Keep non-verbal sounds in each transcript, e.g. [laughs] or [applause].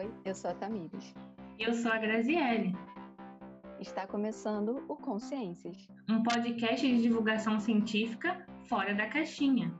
Oi, eu sou a Tamires. Eu sou a Graziele. Está começando o Consciências, um podcast de divulgação científica fora da caixinha.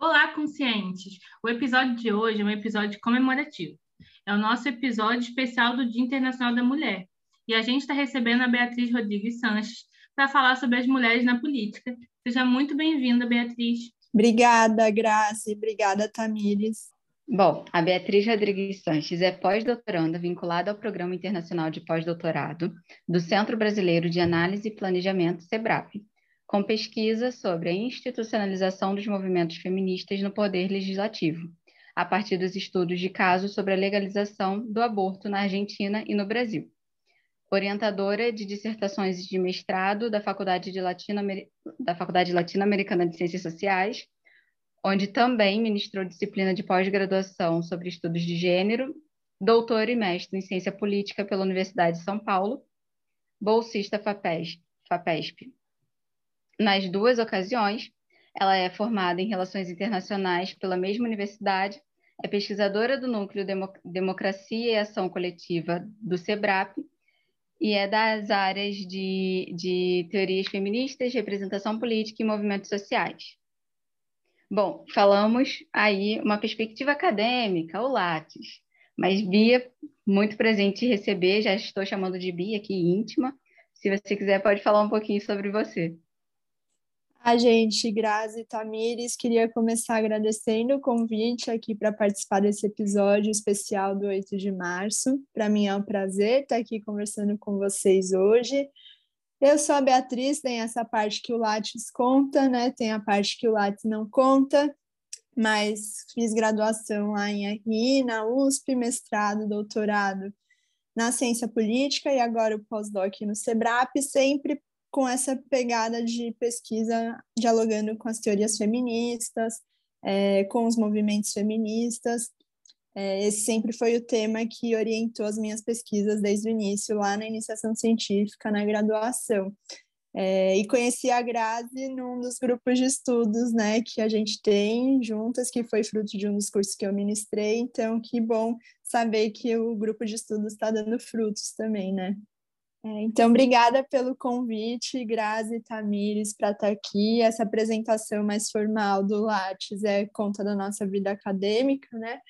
Olá, conscientes! O episódio de hoje é um episódio comemorativo. É o nosso episódio especial do Dia Internacional da Mulher. E a gente está recebendo a Beatriz Rodrigues Sanches para falar sobre as mulheres na política. Seja muito bem-vinda, Beatriz. Obrigada, Grazi. Obrigada, Tamires. Bom, a Beatriz Rodrigues Sanches é pós-doutoranda vinculada ao Programa Internacional de Pós-Doutorado do Centro Brasileiro de Análise e Planejamento, SEBRAP, com pesquisa sobre a institucionalização dos movimentos feministas no poder legislativo, a partir dos estudos de casos sobre a legalização do aborto na Argentina e no Brasil. Orientadora de dissertações de mestrado da Faculdade, de Latino da Faculdade Latino-Americana de Ciências Sociais, onde também ministrou disciplina de pós-graduação sobre estudos de gênero, doutor e mestre em ciência política pela Universidade de São Paulo, bolsista FAPESP. Nas duas ocasiões, ela é formada em Relações Internacionais pela mesma universidade, é pesquisadora do Núcleo Demo Democracia e Ação Coletiva do SEBRAP e é das áreas de, de teorias feministas, representação política e movimentos sociais. Bom, falamos aí uma perspectiva acadêmica, o Lattes, mas Bia, muito presente receber, já estou chamando de Bia aqui íntima. Se você quiser, pode falar um pouquinho sobre você. A gente, Grazi Tamires, queria começar agradecendo o convite aqui para participar desse episódio especial do 8 de março. Para mim é um prazer estar aqui conversando com vocês hoje. Eu sou a Beatriz, tem essa parte que o Lattes conta, né? Tem a parte que o Lattes não conta, mas fiz graduação lá em RI, na USP, mestrado, doutorado na ciência política e agora o pós-doc no SEBRAP, sempre com essa pegada de pesquisa, dialogando com as teorias feministas, é, com os movimentos feministas, esse sempre foi o tema que orientou as minhas pesquisas desde o início, lá na iniciação científica, na graduação. É, e conheci a Grazi num dos grupos de estudos né, que a gente tem juntas, que foi fruto de um dos cursos que eu ministrei. Então, que bom saber que o grupo de estudos está dando frutos também, né? É, então, obrigada pelo convite, Grazi e Tamires, para estar tá aqui. Essa apresentação mais formal do Lattes é conta da nossa vida acadêmica, né?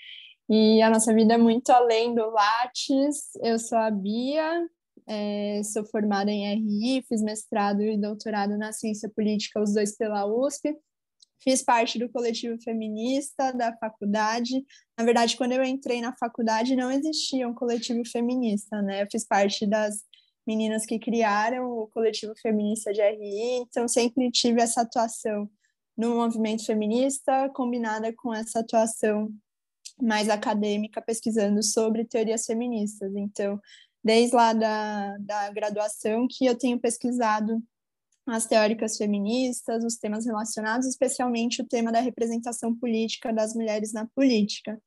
E a nossa vida é muito além do Lattes. Eu sou a Bia, é, sou formada em RI, fiz mestrado e doutorado na ciência política, os dois pela USP. Fiz parte do coletivo feminista da faculdade. Na verdade, quando eu entrei na faculdade, não existia um coletivo feminista, né? Eu fiz parte das meninas que criaram o coletivo feminista de RI, então sempre tive essa atuação no movimento feminista combinada com essa atuação mais acadêmica pesquisando sobre teorias feministas. Então, desde lá da, da graduação que eu tenho pesquisado as teóricas feministas, os temas relacionados, especialmente o tema da representação política das mulheres na política.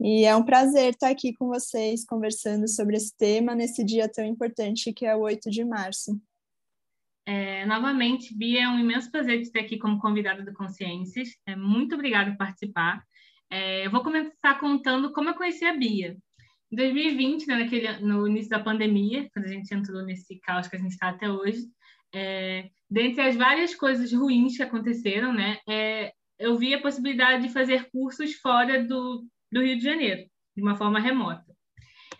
E é um prazer estar aqui com vocês conversando sobre esse tema nesse dia tão importante que é o 8 de março. É, novamente, Bia, é um imenso prazer te ter aqui como convidada do Consciências. É, muito obrigada por participar. É, eu vou começar contando como eu conheci a Bia. Em 2020, né, naquele, no início da pandemia, quando a gente entrou nesse caos que a gente está até hoje, é, dentre as várias coisas ruins que aconteceram, né, é, eu vi a possibilidade de fazer cursos fora do, do Rio de Janeiro, de uma forma remota.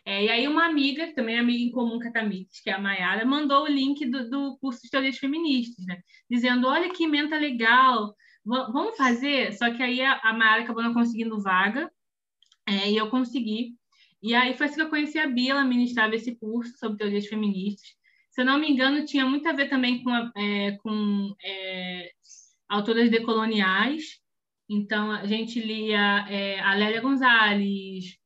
É, e aí uma amiga, também amiga em comum com a Tamires, que é a Mayara, mandou o link do, do curso de Teorias Feministas, né? dizendo, olha que emenda legal, vamos fazer? Só que aí a, a Mayara acabou não conseguindo vaga, é, e eu consegui. E aí foi assim que eu conheci a Bia, ela ministrava esse curso sobre teorias feministas. Se eu não me engano, tinha muito a ver também com, a, é, com é, autoras decoloniais. Então, a gente lia é, a Lélia Gonzalez,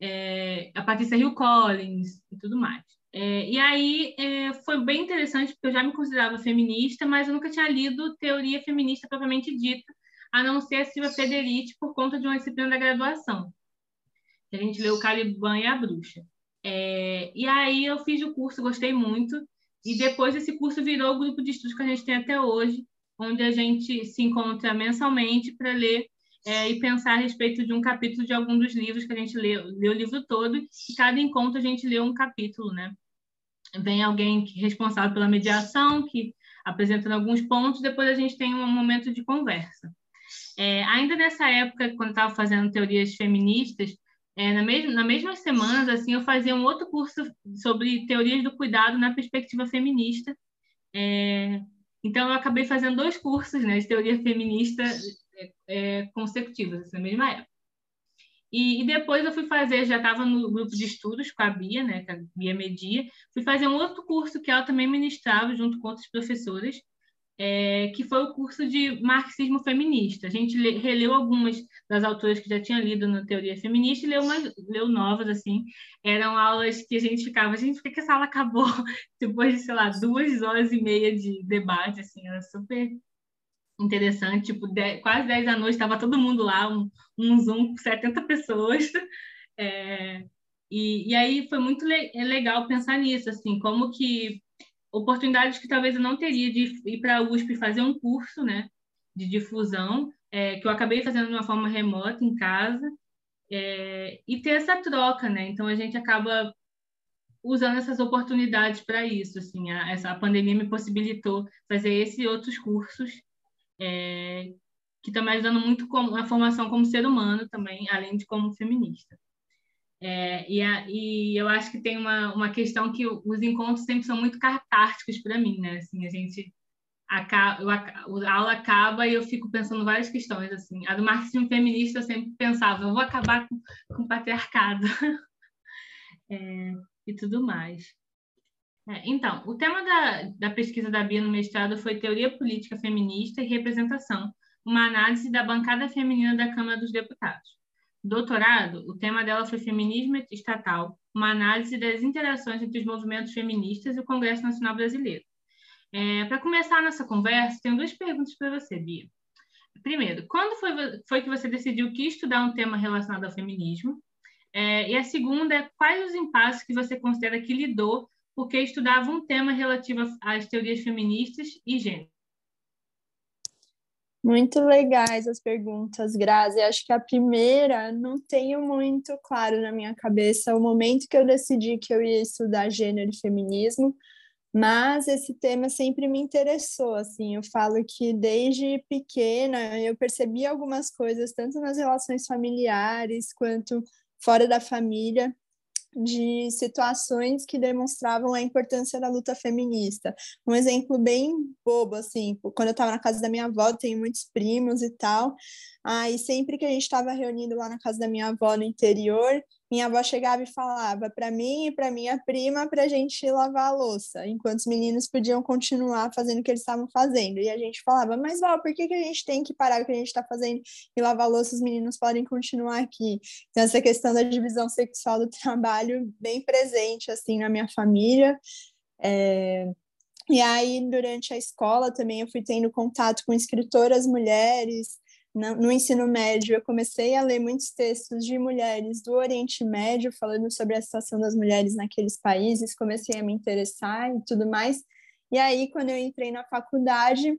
é, a Patrícia Hill Collins e tudo mais. É, e aí é, foi bem interessante, porque eu já me considerava feminista, mas eu nunca tinha lido teoria feminista propriamente dita, a não ser a Silvia Federici, por conta de uma disciplina da graduação. A gente leu Caliban e a Bruxa. É, e aí eu fiz o curso, gostei muito, e depois esse curso virou o grupo de estudos que a gente tem até hoje, onde a gente se encontra mensalmente para ler é, e pensar a respeito de um capítulo de algum dos livros que a gente lê, lê o livro todo, e cada encontro a gente lê um capítulo, né? Vem alguém que, responsável pela mediação, que apresentando alguns pontos, depois a gente tem um momento de conversa. É, ainda nessa época, quando estava fazendo teorias feministas, é, na, mesma, na mesma semana, assim, eu fazia um outro curso sobre teorias do cuidado na perspectiva feminista. É, então, eu acabei fazendo dois cursos né, de teoria feminista é, é consecutivos, assim, na mesma época. E, e, depois eu fui fazer, já estava no grupo de estudos com a Bia, né, com a Bia Media, fui fazer um outro curso que ela também ministrava junto com outros professores, é, que foi o curso de marxismo feminista. A gente le, releu algumas das autoras que já tinha lido na teoria feminista e leu, umas, leu novas, assim. Eram aulas que a gente ficava, gente, por que, que essa aula acabou [laughs] depois de, sei lá, duas horas e meia de debate, assim, era super interessante, tipo, dez, quase 10 da noite, estava todo mundo lá, um, um Zoom com 70 pessoas, [laughs] é, e, e aí foi muito le é legal pensar nisso, assim, como que oportunidades que talvez eu não teria de ir para a USP fazer um curso, né, de difusão, é, que eu acabei fazendo de uma forma remota, em casa, é, e ter essa troca, né, então a gente acaba usando essas oportunidades para isso, assim, a, essa a pandemia me possibilitou fazer esses outros cursos é, que estão me ajudando muito com a formação como ser humano também, além de como feminista. É, e, a, e, eu acho que tem uma, uma questão que os encontros sempre são muito catárticos para mim, né? Assim, a gente acaba, a aula acaba e eu fico pensando várias questões, assim. A do marxismo feminista eu sempre pensava, eu vou acabar com, com o patriarcado [laughs] é, e tudo mais. É, então, o tema da, da pesquisa da Bia no mestrado foi Teoria Política Feminista e Representação, uma análise da bancada feminina da Câmara dos Deputados. Doutorado, o tema dela foi Feminismo Estatal, uma análise das interações entre os movimentos feministas e o Congresso Nacional Brasileiro. É, Para começar a nossa conversa, tenho duas perguntas para você, Bia. Primeiro, quando foi, foi que você decidiu que estudar um tema relacionado ao feminismo? É, e a segunda é quais os impasses que você considera que lidou porque estudava um tema relativo às teorias feministas e gênero. Muito legais as perguntas, Grazi. Acho que a primeira não tenho muito claro na minha cabeça o momento que eu decidi que eu ia estudar gênero e feminismo, mas esse tema sempre me interessou. Assim, eu falo que desde pequena eu percebi algumas coisas tanto nas relações familiares quanto fora da família de situações que demonstravam a importância da luta feminista. Um exemplo bem bobo, assim, quando eu estava na casa da minha avó, tenho muitos primos e tal, aí sempre que a gente estava reunido lá na casa da minha avó no interior, minha avó chegava e falava para mim e para minha prima para a gente lavar a louça, enquanto os meninos podiam continuar fazendo o que eles estavam fazendo. E a gente falava, mas Val, por que, que a gente tem que parar o que a gente está fazendo e lavar a louça, os meninos podem continuar aqui? Então, essa questão da divisão sexual do [laughs] trabalho bem presente, assim, na minha família. É... E aí, durante a escola também, eu fui tendo contato com escritoras mulheres, no ensino médio, eu comecei a ler muitos textos de mulheres do Oriente Médio, falando sobre a situação das mulheres naqueles países, comecei a me interessar e tudo mais. E aí, quando eu entrei na faculdade,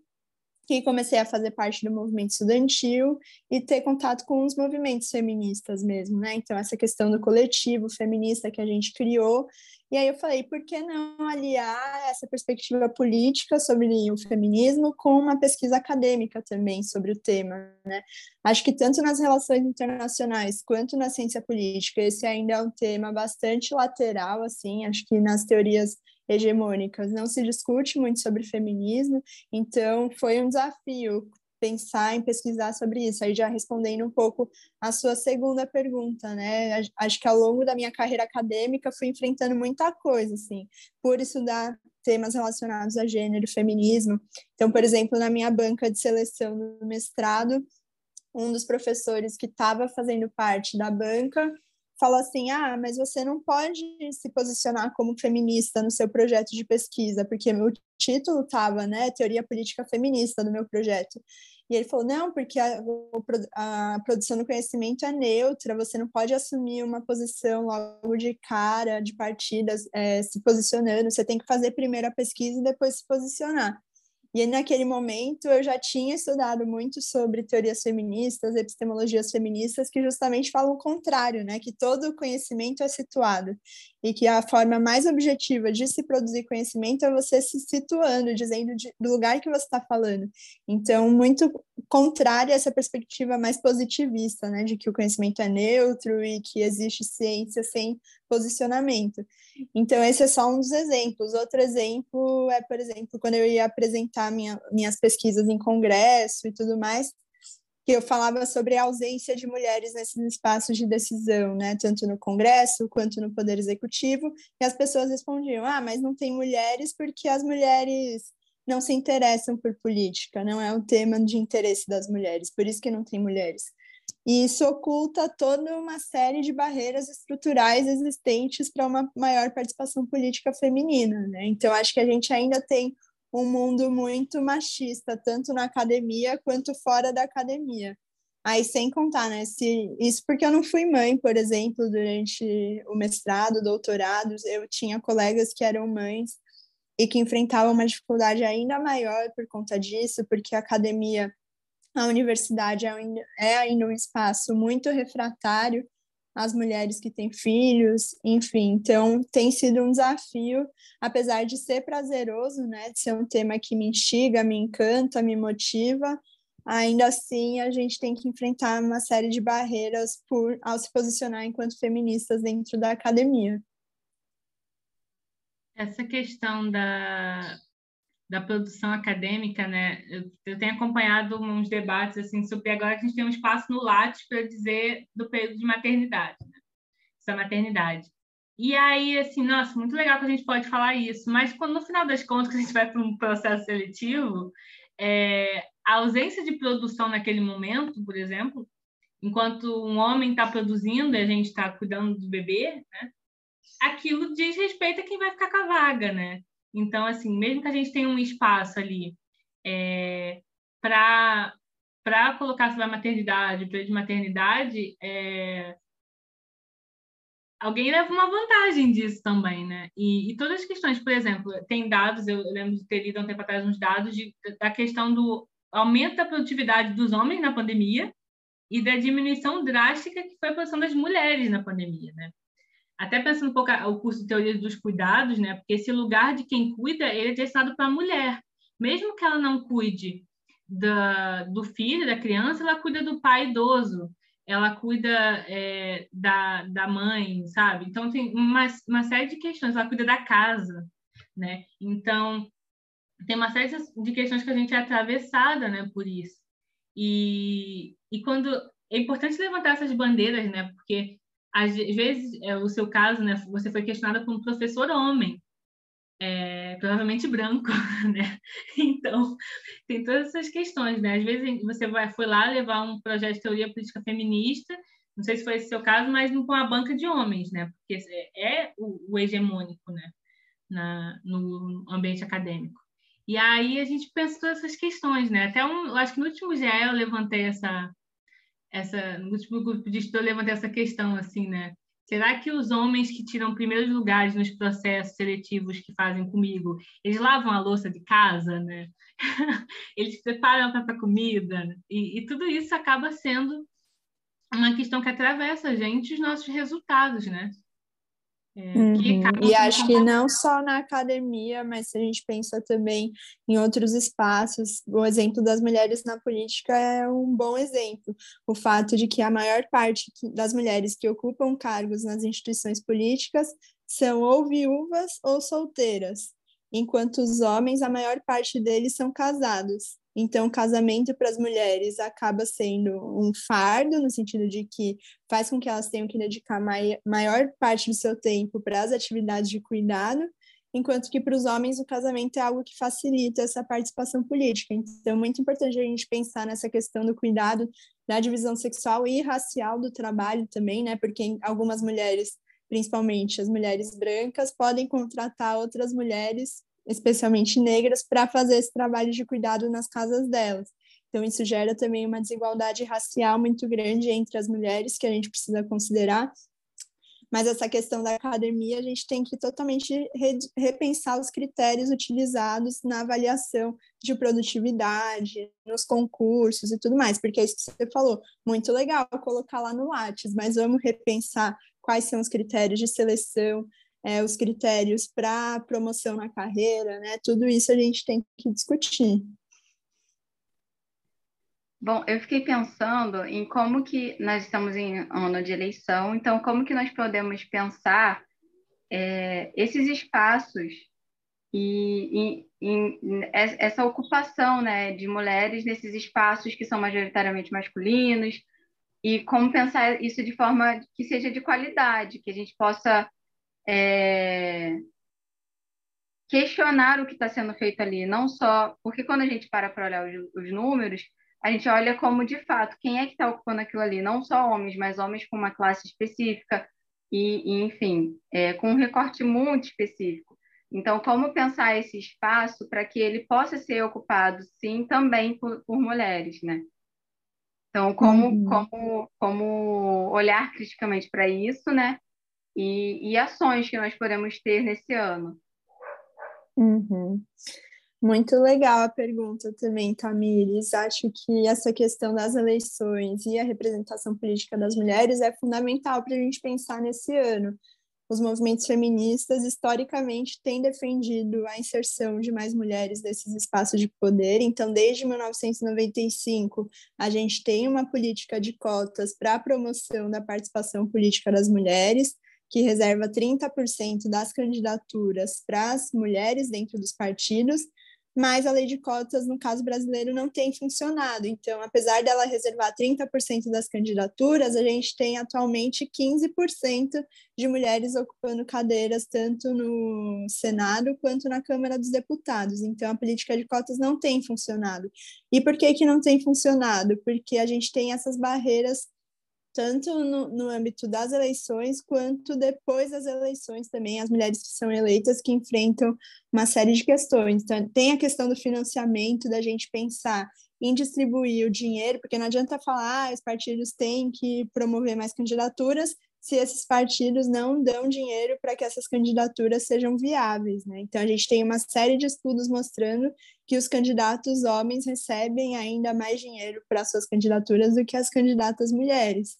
que comecei a fazer parte do movimento estudantil e ter contato com os movimentos feministas mesmo, né? Então, essa questão do coletivo feminista que a gente criou. E aí eu falei, por que não aliar essa perspectiva política sobre o feminismo com uma pesquisa acadêmica também sobre o tema, né? Acho que tanto nas relações internacionais quanto na ciência política, esse ainda é um tema bastante lateral, assim, acho que nas teorias hegemônicas não se discute muito sobre feminismo, então foi um desafio pensar em pesquisar sobre isso. Aí já respondendo um pouco a sua segunda pergunta, né? Acho que ao longo da minha carreira acadêmica fui enfrentando muita coisa, assim, por estudar temas relacionados a gênero, feminismo. Então, por exemplo, na minha banca de seleção no mestrado, um dos professores que estava fazendo parte da banca falou assim: ah, mas você não pode se posicionar como feminista no seu projeto de pesquisa, porque o título estava, né, Teoria Política Feminista do meu projeto. E ele falou: não, porque a, a, produção do conhecimento é neutra, você não pode assumir uma posição logo de cara, de partidas, é, se posicionando, você tem que fazer primeiro a pesquisa e depois se posicionar. E naquele momento eu já tinha estudado muito sobre teorias feministas, epistemologias feministas, que justamente falam o contrário, né? Que todo conhecimento é situado e que a forma mais objetiva de se produzir conhecimento é você se situando, dizendo de, do lugar que você está falando. Então, muito contrário a essa perspectiva mais positivista, né? De que o conhecimento é neutro e que existe ciência sem posicionamento. Então, esse é só um dos exemplos. Outro exemplo é, por exemplo, quando eu ia apresentar minha, minhas pesquisas em congresso e tudo mais, que eu falava sobre a ausência de mulheres nesses espaços de decisão, né? Tanto no Congresso quanto no Poder Executivo, e as pessoas respondiam: ah, mas não tem mulheres porque as mulheres não se interessam por política, não é um tema de interesse das mulheres, por isso que não tem mulheres. E isso oculta toda uma série de barreiras estruturais existentes para uma maior participação política feminina, né? Então, acho que a gente ainda tem um mundo muito machista, tanto na academia quanto fora da academia. Aí, sem contar, né? Se, isso porque eu não fui mãe, por exemplo, durante o mestrado, doutorado, eu tinha colegas que eram mães e que enfrentavam uma dificuldade ainda maior por conta disso, porque a academia a universidade é ainda, é ainda um espaço muito refratário às mulheres que têm filhos, enfim, então tem sido um desafio, apesar de ser prazeroso, né, de ser um tema que me instiga, me encanta, me motiva, ainda assim a gente tem que enfrentar uma série de barreiras por ao se posicionar enquanto feministas dentro da academia. Essa questão da, da produção acadêmica, né? Eu, eu, tenho acompanhado uns debates assim sobre agora que a gente tem um espaço no Lattes para dizer do período de maternidade, né? maternidade. E aí, assim, nossa, muito legal que a gente pode falar isso, mas quando no final das contas [laughs] a gente vai para um processo seletivo, é, a ausência de produção naquele momento, por exemplo, enquanto um homem está produzindo e a gente está cuidando do bebê, né? Aquilo diz respeito a quem vai ficar com a vaga, né? Então, assim, mesmo que a gente tenha um espaço ali é, para para colocar sobre a maternidade, para de maternidade, é, alguém leva uma vantagem disso também, né? E, e, todas as questões, por exemplo, tem dados, eu lembro de ter lido há um tempo atrás uns dados de, da questão do aumento da produtividade dos homens na pandemia e da diminuição drástica que foi a posição das mulheres na pandemia, né? Até pensando um pouco o curso de teoria dos cuidados, né? Porque esse lugar de quem cuida, ele é destinado para a mulher. Mesmo que ela não cuide da, do filho, da criança, ela cuida do pai idoso, ela cuida é, da, da mãe, sabe? Então, tem uma, uma série de questões, ela cuida da casa, né? Então, tem uma série de questões que a gente é atravessada, né, por isso. E, e quando... É importante levantar essas bandeiras, né? Porque às vezes, é, o seu caso, né, você foi questionada por um professor homem, é, provavelmente branco, [laughs] né? Então, tem todas essas questões, né? Às vezes você vai, foi lá levar um projeto de teoria política feminista, não sei se foi esse seu caso, mas com a banca de homens, né? Porque é o, o hegemônico, né? Na, no ambiente acadêmico. E aí a gente pensa todas essas questões, né? Até um, eu acho que no último GE eu levantei essa, essa no último grupo de estudo eu levantei essa questão assim, né? Será que os homens que tiram primeiros lugares nos processos seletivos que fazem comigo, eles lavam a louça de casa, né? [laughs] eles preparam a própria comida, né? e, e tudo isso acaba sendo uma questão que atravessa a gente os nossos resultados, né? É, uhum. E acho que não só na academia, mas se a gente pensa também em outros espaços, o exemplo das mulheres na política é um bom exemplo. O fato de que a maior parte das mulheres que ocupam cargos nas instituições políticas são ou viúvas ou solteiras, enquanto os homens, a maior parte deles são casados. Então, casamento para as mulheres acaba sendo um fardo, no sentido de que faz com que elas tenham que dedicar mai maior parte do seu tempo para as atividades de cuidado, enquanto que para os homens o casamento é algo que facilita essa participação política. Então, é muito importante a gente pensar nessa questão do cuidado da divisão sexual e racial do trabalho também, né? Porque algumas mulheres, principalmente as mulheres brancas, podem contratar outras mulheres especialmente negras, para fazer esse trabalho de cuidado nas casas delas. Então, isso gera também uma desigualdade racial muito grande entre as mulheres, que a gente precisa considerar. Mas essa questão da academia, a gente tem que totalmente re repensar os critérios utilizados na avaliação de produtividade, nos concursos e tudo mais, porque é isso que você falou, muito legal colocar lá no Lattes, mas vamos repensar quais são os critérios de seleção, é, os critérios para promoção na carreira, né? Tudo isso a gente tem que discutir. Bom, eu fiquei pensando em como que nós estamos em ano de eleição, então como que nós podemos pensar é, esses espaços e, essa ocupação né, de mulheres nesses espaços que são majoritariamente masculinos e como pensar isso de forma que seja de qualidade, que a gente possa é, questionar o que está sendo feito ali, não só porque quando a gente para para olhar os, os números a gente olha como, de fato, quem é que está ocupando aquilo ali, não só homens, mas homens com uma classe específica e, e enfim, é, com um recorte muito específico. Então, como pensar esse espaço para que ele possa ser ocupado, sim, também por, por mulheres, né? Então, como, uhum. como, como olhar [laughs] criticamente para isso, né? E, e ações que nós podemos ter nesse ano. Uhum. Muito legal a pergunta também, Tamires. Acho que essa questão das eleições e a representação política das mulheres é fundamental para a gente pensar nesse ano. Os movimentos feministas, historicamente, têm defendido a inserção de mais mulheres nesses espaços de poder. Então, desde 1995, a gente tem uma política de cotas para a promoção da participação política das mulheres que reserva 30% das candidaturas para as mulheres dentro dos partidos, mas a lei de cotas, no caso brasileiro, não tem funcionado. Então, apesar dela reservar 30% das candidaturas, a gente tem atualmente 15% de mulheres ocupando cadeiras tanto no Senado quanto na Câmara dos Deputados. Então, a política de cotas não tem funcionado. E por que, que não tem funcionado? Porque a gente tem essas barreiras tanto no, no âmbito das eleições quanto depois das eleições também, as mulheres que são eleitas que enfrentam uma série de questões. Então, tem a questão do financiamento, da gente pensar em distribuir o dinheiro, porque não adianta falar, ah, os partidos têm que promover mais candidaturas, se esses partidos não dão dinheiro para que essas candidaturas sejam viáveis, né? Então a gente tem uma série de estudos mostrando que os candidatos homens recebem ainda mais dinheiro para suas candidaturas do que as candidatas mulheres.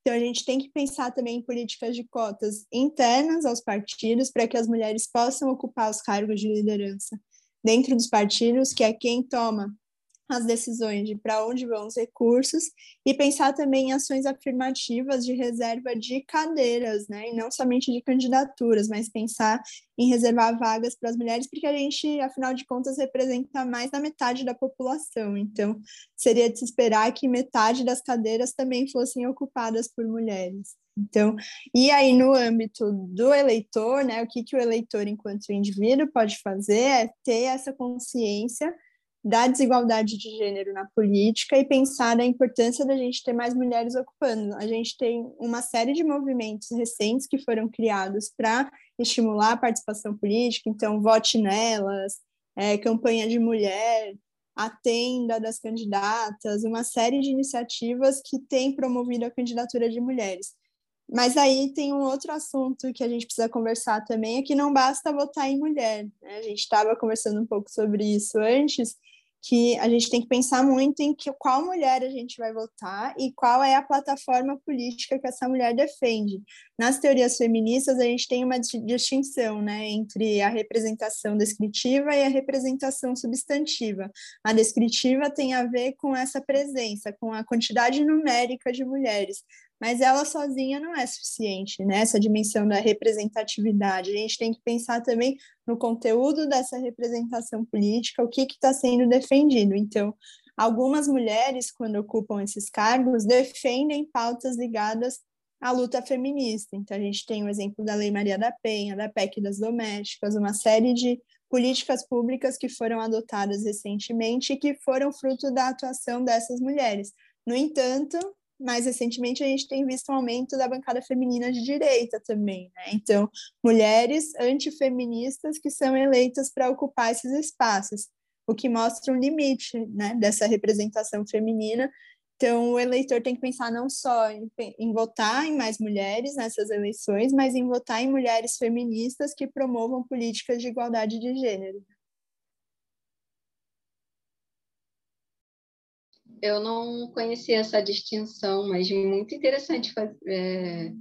Então a gente tem que pensar também em políticas de cotas internas aos partidos para que as mulheres possam ocupar os cargos de liderança dentro dos partidos, que é quem toma as decisões de para onde vão os recursos e pensar também em ações afirmativas de reserva de cadeiras, né? E não somente de candidaturas, mas pensar em reservar vagas para as mulheres, porque a gente, afinal de contas, representa mais da metade da população. Então, seria de se esperar que metade das cadeiras também fossem ocupadas por mulheres. Então, e aí no âmbito do eleitor, né, o que, que o eleitor, enquanto indivíduo, pode fazer é ter essa consciência da desigualdade de gênero na política e pensar na importância da gente ter mais mulheres ocupando. A gente tem uma série de movimentos recentes que foram criados para estimular a participação política, então vote nelas, é, campanha de mulher, a tenda das candidatas, uma série de iniciativas que têm promovido a candidatura de mulheres. Mas aí tem um outro assunto que a gente precisa conversar também, é que não basta votar em mulher. Né? A gente estava conversando um pouco sobre isso antes, que a gente tem que pensar muito em que, qual mulher a gente vai votar e qual é a plataforma política que essa mulher defende. Nas teorias feministas, a gente tem uma distinção né, entre a representação descritiva e a representação substantiva. A descritiva tem a ver com essa presença, com a quantidade numérica de mulheres mas ela sozinha não é suficiente, né? Essa dimensão da representatividade. A gente tem que pensar também no conteúdo dessa representação política, o que está sendo defendido. Então, algumas mulheres, quando ocupam esses cargos, defendem pautas ligadas à luta feminista. Então, a gente tem o exemplo da Lei Maria da Penha, da PEC das domésticas, uma série de políticas públicas que foram adotadas recentemente e que foram fruto da atuação dessas mulheres. No entanto, mais recentemente a gente tem visto um aumento da bancada feminina de direita também, né? Então, mulheres antifeministas que são eleitas para ocupar esses espaços, o que mostra um limite, né, dessa representação feminina Então, o eleitor tem que pensar não só em, em, votar em mais mulheres nessas eleições, mas em votar em mulheres feministas que promovam políticas de igualdade de gênero. Eu não conhecia essa distinção, mas muito interessante é,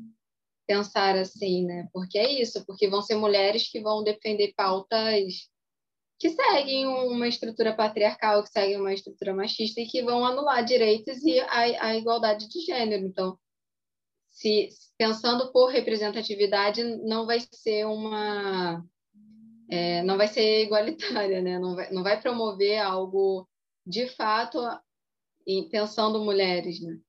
pensar assim, né? Porque é isso, porque vão ser mulheres que vão defender pautas que seguem uma estrutura patriarcal, que seguem uma estrutura machista e que vão anular direitos e a, a igualdade de gênero. Então, se pensando por representatividade, não vai ser uma é, não vai ser igualitária, né? Não vai, não vai promover algo de fato pensando mulheres, né?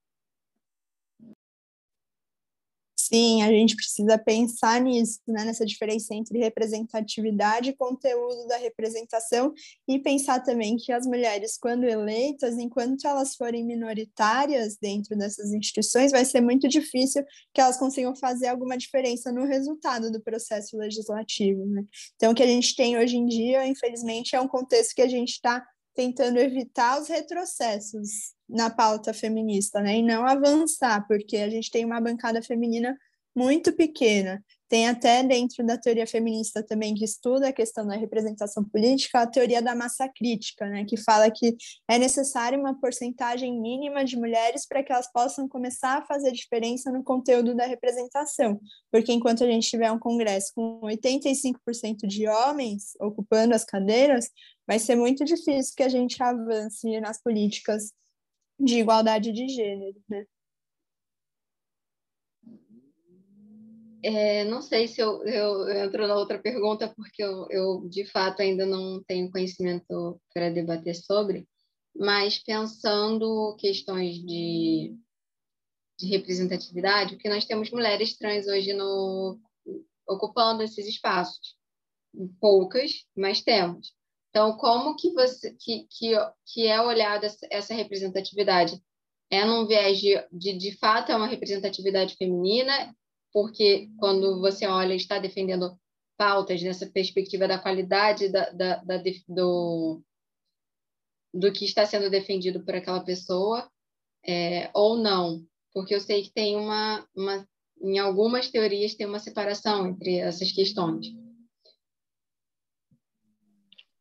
Sim, a gente precisa pensar nisso, né, nessa diferença entre representatividade e conteúdo da representação e pensar também que as mulheres, quando eleitas, enquanto elas forem minoritárias dentro dessas instituições, vai ser muito difícil que elas consigam fazer alguma diferença no resultado do processo legislativo. Né? Então, o que a gente tem hoje em dia, infelizmente, é um contexto que a gente está tentando evitar os retrocessos na pauta feminista, né? E não avançar, porque a gente tem uma bancada feminina muito pequena. Tem até dentro da teoria feminista também que estuda a questão da representação política, a teoria da massa crítica, né, que fala que é necessária uma porcentagem mínima de mulheres para que elas possam começar a fazer diferença no conteúdo da representação, porque enquanto a gente tiver um congresso com 85% de homens ocupando as cadeiras, vai ser muito difícil que a gente avance nas políticas de igualdade de gênero, né? É, não sei se eu, eu, entro na outra pergunta, porque eu, eu, de fato, ainda não tenho conhecimento para debater sobre, mas pensando questões de, de representatividade, porque nós temos mulheres trans hoje no, ocupando esses espaços. Poucas, mas temos. Então, como que você que, que, que é olhada essa representatividade? É num viés de, de, de fato, é uma representatividade feminina, porque quando você olha, está defendendo pautas nessa perspectiva da qualidade da, da, da, do, do que está sendo defendido por aquela pessoa, é, ou não, porque eu sei que tem uma, uma, em algumas teorias tem uma separação entre essas questões.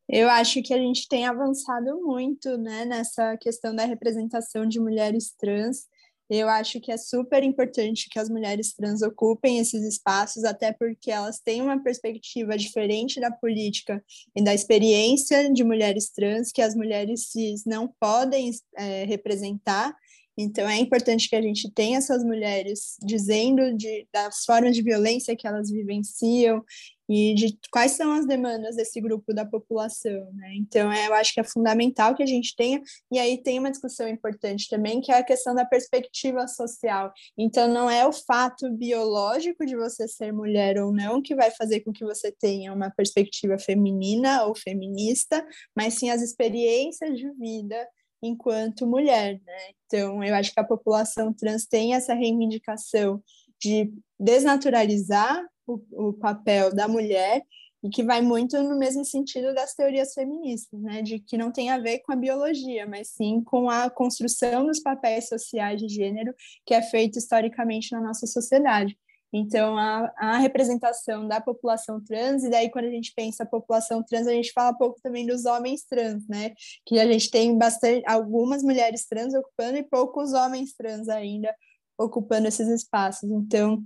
Eu acho que a gente tem avançado muito né, nessa questão da representação de mulheres trans. Eu acho que é super importante que as mulheres trans ocupem esses espaços, até porque elas têm uma perspectiva diferente da política e da experiência de mulheres trans que as mulheres cis não podem é, representar. Então, é importante que a gente tenha essas mulheres dizendo de, das formas de violência que elas vivenciam e de quais são as demandas desse grupo da população, né? Então, é, eu acho que é fundamental que a gente tenha, e aí tem uma discussão importante também, que é a questão da perspectiva social. Então, não é o fato biológico de você ser mulher ou não que vai fazer com que você tenha uma perspectiva feminina ou feminista, mas sim as experiências de vida enquanto mulher, né? Então, eu acho que a população trans tem essa reivindicação de desnaturalizar o, o papel da mulher e que vai muito no mesmo sentido das teorias feministas, né, de que não tem a ver com a biologia, mas sim com a construção dos papéis sociais de gênero que é feito historicamente na nossa sociedade. Então, a, a, representação da população trans, e daí quando a gente pensa a população trans, a gente fala pouco também dos homens trans, né? Que a gente tem bastante, algumas mulheres trans ocupando e poucos homens trans ainda ocupando esses espaços. Então,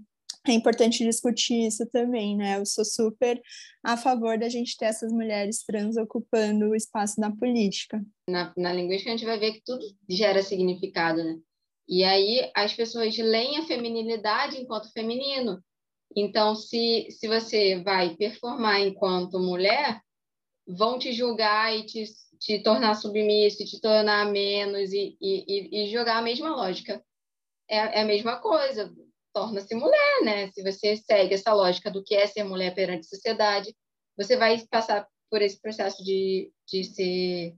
é importante discutir isso também, né? Eu sou super a favor da gente ter essas mulheres trans ocupando o espaço na política. Na, na linguística, a gente vai ver que tudo gera significado, né? E aí as pessoas leem a feminilidade enquanto feminino. Então, se, se você vai performar enquanto mulher, vão te julgar e te, te tornar submisso, te tornar menos e, e, e jogar a mesma lógica. É, é a mesma coisa torna-se mulher, né? Se você segue essa lógica do que é ser mulher perante a sociedade, você vai passar por esse processo de, de ser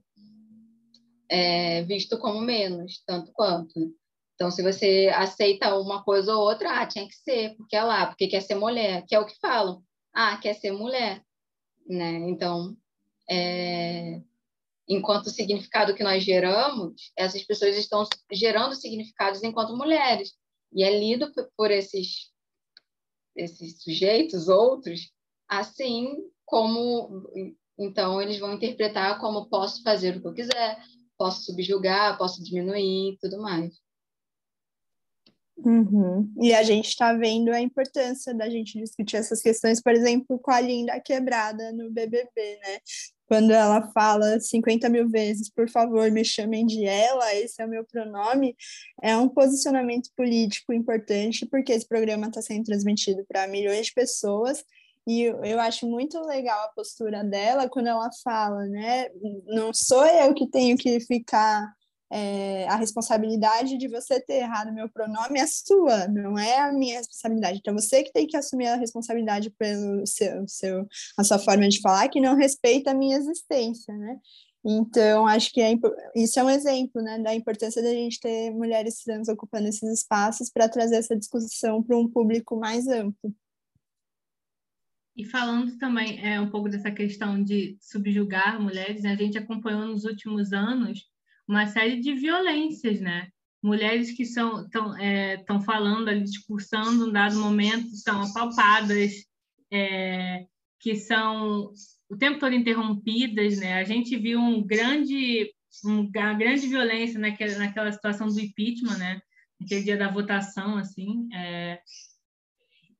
é, visto como menos, tanto quanto. Então, se você aceita uma coisa ou outra, ah, tinha que ser, porque é lá, porque quer ser mulher, que é o que falam. Ah, quer ser mulher, né? Então, é... enquanto o significado que nós geramos, essas pessoas estão gerando significados enquanto mulheres. E é lido por esses, esses sujeitos, outros, assim como. Então, eles vão interpretar como posso fazer o que eu quiser, posso subjugar, posso diminuir e tudo mais. Uhum. E a gente está vendo a importância da gente discutir essas questões, por exemplo, com a Linda Quebrada no BBB, né? Quando ela fala 50 mil vezes, por favor, me chamem de ela, esse é o meu pronome, é um posicionamento político importante, porque esse programa está sendo transmitido para milhões de pessoas, e eu acho muito legal a postura dela quando ela fala, né? Não sou eu que tenho que ficar é, a responsabilidade de você ter errado meu pronome é sua, não é a minha responsabilidade. Então, você que tem que assumir a responsabilidade pelo seu, seu a sua forma de falar, que não respeita a minha existência, né? Então, acho que é, isso é um exemplo né, da importância da gente ter mulheres trans ocupando esses espaços para trazer essa discussão para um público mais amplo. E falando também é, um pouco dessa questão de subjugar mulheres, a gente acompanhou nos últimos anos uma série de violências, né? Mulheres que estão é, falando ali, discursando um dado momento, são apalpadas, é, que são o tempo todo interrompidas, né? A gente viu um grande, um, uma grande violência naquela, naquela situação do impeachment, né? Naquele dia da votação, assim. É,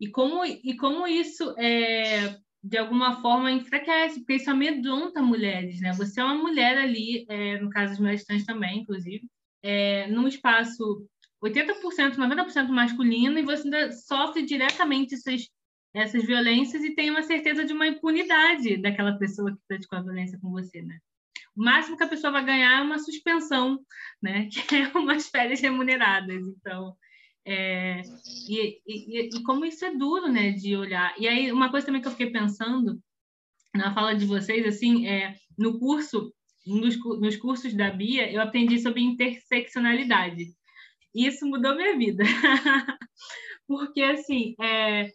e como, e como isso é, de alguma forma enfraquece, porque isso amedronta mulheres, né? Você é uma mulher ali, é, no caso das mulheres trans também, inclusive, é, num espaço 80%, 90% masculino, e você ainda sofre diretamente essas, essas violências e tem uma certeza de uma impunidade daquela pessoa que praticou a violência com você, né? O máximo que a pessoa vai ganhar é uma suspensão, né? [laughs] Que é umas férias remuneradas. Então, é, e, e, e, como isso é duro, né, de olhar. E aí, uma coisa também que eu fiquei pensando na fala de vocês, assim, é, no curso, nos, nos cursos da Bia, eu aprendi sobre interseccionalidade. E isso mudou minha vida. [laughs] Porque, assim, é,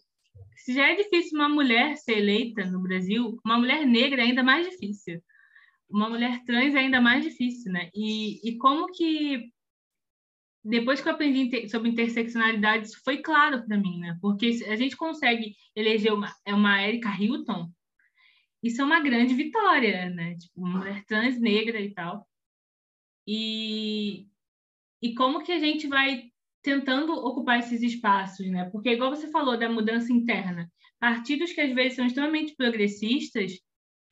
se já é difícil uma mulher ser eleita no Brasil, uma mulher negra é ainda mais difícil. Uma mulher trans é ainda mais difícil, né? E, e como que depois que eu aprendi sobre interseccionalidade, isso foi claro para mim, né? Porque a gente consegue eleger uma, é uma Erika Hilton, isso é uma grande vitória, né? Tipo, uma mulher trans, negra e tal. E, e como que a gente vai tentando ocupar esses espaços, né? Porque, igual você falou da mudança interna, partidos que às vezes são extremamente progressistas,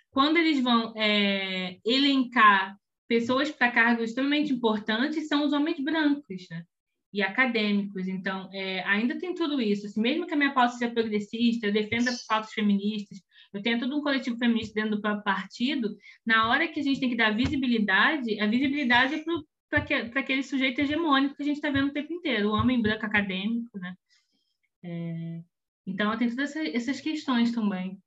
quando eles vão é, elencar pessoas para cargos extremamente importantes são os homens brancos, né? E acadêmicos. Então, é, ainda tem tudo isso. Assim, mesmo que a minha pauta seja progressista, eu defenda pautas feministas, eu tenho todo um coletivo feminista dentro do partido, na hora que a gente tem que dar visibilidade, a visibilidade é para aquele sujeito hegemônico que a gente está vendo o tempo inteiro, o homem branco acadêmico, né? É, então, tem todas essas questões também.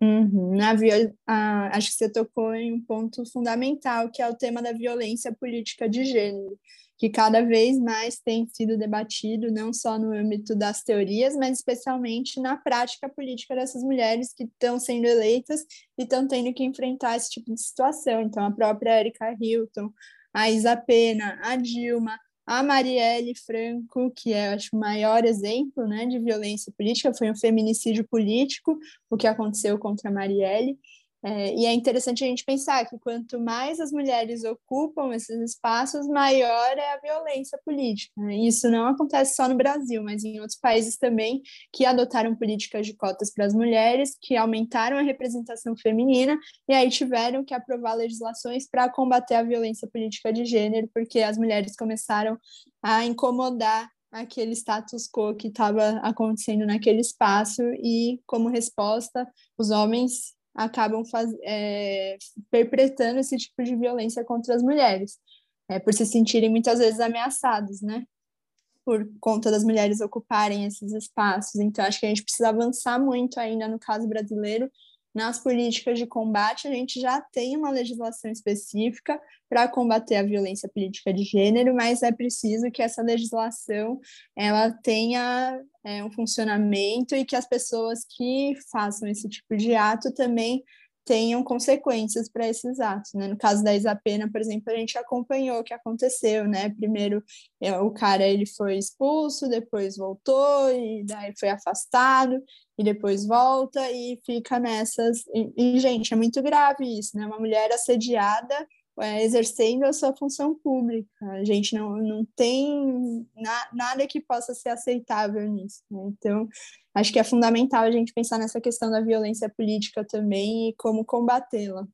Uhum. Na viol... Ah, acho que você tocou em um ponto fundamental, que é o tema da violência política de gênero, que cada vez mais tem sido debatido, não só no âmbito das teorias, mas especialmente na prática política dessas mulheres que estão sendo eleitas e estão tendo que enfrentar esse tipo de situação. Então, a própria Erika Hilton, a Isa Pena, a Dilma, a Marielle Franco, que é, acho, o maior exemplo né, de violência política, foi um feminicídio político, o que aconteceu contra a Marielle. É, e é interessante a gente pensar que quanto mais as mulheres ocupam esses espaços, maior é a violência política. Né? Isso não acontece só no Brasil, mas em outros países também que adotaram políticas de cotas para as mulheres, que aumentaram a representação feminina e aí tiveram que aprovar legislações para combater a violência política de gênero, porque as mulheres começaram a incomodar aquele status quo que estava acontecendo naquele espaço e como resposta os homens acabam faz, é, perpetrando esse tipo de violência contra as mulheres, é, por se sentirem muitas vezes ameaçados, né? Por conta das mulheres ocuparem esses espaços. Então, acho que a gente precisa avançar muito ainda no caso brasileiro nas políticas de combate, a gente já tem uma legislação específica para combater a violência política de gênero, mas é preciso que essa legislação ela tenha é, um funcionamento e que as pessoas que façam esse tipo de ato também tenham consequências para esses atos, né? No caso da Isa Pena, por exemplo, a gente acompanhou o que aconteceu, né? Primeiro é, o cara ele foi expulso, depois voltou e daí foi afastado e depois volta e fica nessas e, e gente, é muito grave isso, né? Uma mulher assediada é, exercendo a sua função pública. A gente não, não tem na, nada que possa ser aceitável nisso. Né? Então, acho que é fundamental a gente pensar nessa questão da violência política também e como combatê-la.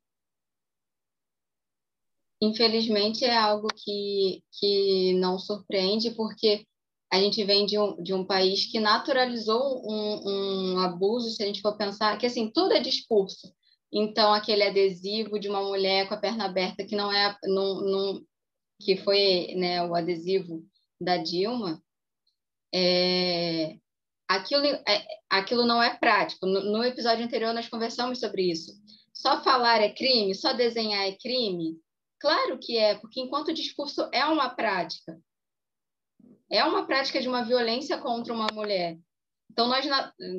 Infelizmente, é algo que, que não surpreende, porque a gente vem de um, de um país que naturalizou um, um abuso, se a gente for pensar, que assim, tudo é discurso. Então, aquele adesivo de uma mulher com a perna aberta, que não é, não, não, que foi né, o adesivo da Dilma, é, aquilo, é, aquilo não é prático. No, no, episódio anterior, nós conversamos sobre isso. Só falar é crime? Só desenhar é crime? Claro que é, porque enquanto o discurso é uma prática, é uma prática de uma violência contra uma mulher. Então, nós,